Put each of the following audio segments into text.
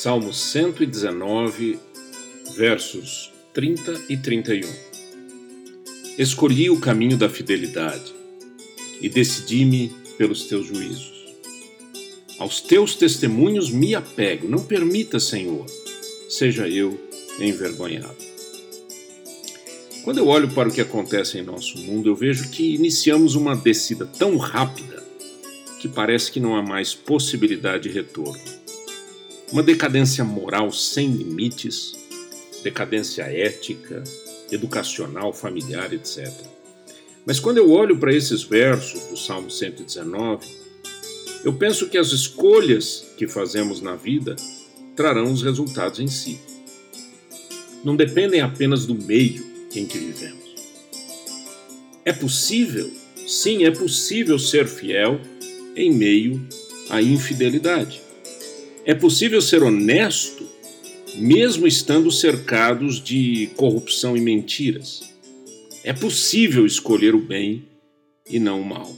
Salmo 119, versos 30 e 31. Escolhi o caminho da fidelidade e decidi-me pelos teus juízos. Aos teus testemunhos me apego, não permita, Senhor, seja eu envergonhado. Quando eu olho para o que acontece em nosso mundo, eu vejo que iniciamos uma descida tão rápida que parece que não há mais possibilidade de retorno uma decadência moral sem limites, decadência ética, educacional, familiar, etc. Mas quando eu olho para esses versos do Salmo 119, eu penso que as escolhas que fazemos na vida trarão os resultados em si. Não dependem apenas do meio em que vivemos. É possível, sim, é possível ser fiel em meio à infidelidade. É possível ser honesto mesmo estando cercados de corrupção e mentiras. É possível escolher o bem e não o mal.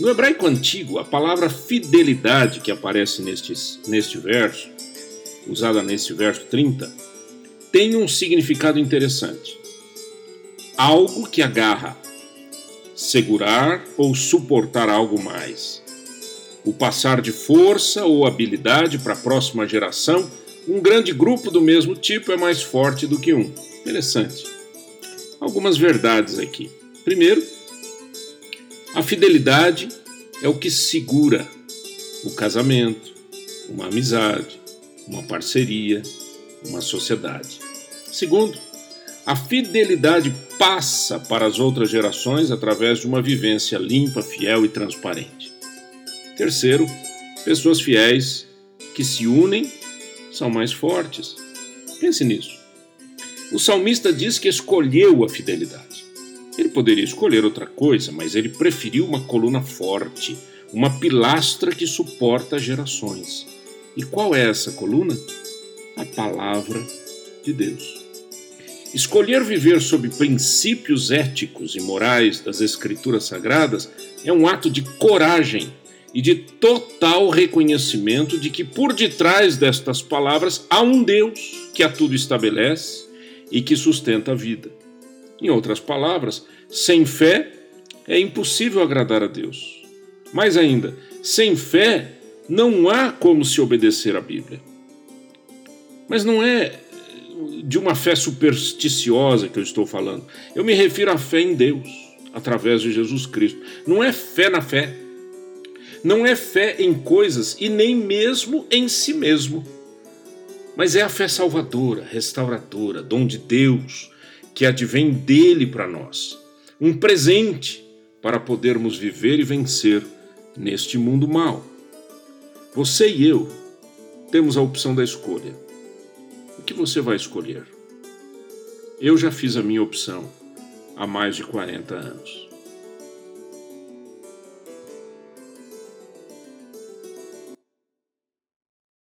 No hebraico antigo, a palavra fidelidade que aparece neste, neste verso, usada nesse verso 30, tem um significado interessante. Algo que agarra, segurar ou suportar algo mais o passar de força ou habilidade para a próxima geração, um grande grupo do mesmo tipo é mais forte do que um. Interessante. Algumas verdades aqui. Primeiro, a fidelidade é o que segura o casamento, uma amizade, uma parceria, uma sociedade. Segundo, a fidelidade passa para as outras gerações através de uma vivência limpa, fiel e transparente. Terceiro, pessoas fiéis que se unem são mais fortes. Pense nisso. O salmista diz que escolheu a fidelidade. Ele poderia escolher outra coisa, mas ele preferiu uma coluna forte, uma pilastra que suporta gerações. E qual é essa coluna? A palavra de Deus. Escolher viver sob princípios éticos e morais das Escrituras Sagradas é um ato de coragem e de total reconhecimento de que por detrás destas palavras há um Deus que a tudo estabelece e que sustenta a vida. Em outras palavras, sem fé é impossível agradar a Deus. Mais ainda, sem fé não há como se obedecer à Bíblia. Mas não é de uma fé supersticiosa que eu estou falando. Eu me refiro à fé em Deus, através de Jesus Cristo. Não é fé na fé não é fé em coisas e nem mesmo em si mesmo, mas é a fé salvadora, restauradora, dom de Deus, que advém dele para nós. Um presente para podermos viver e vencer neste mundo mau. Você e eu temos a opção da escolha. O que você vai escolher? Eu já fiz a minha opção há mais de 40 anos.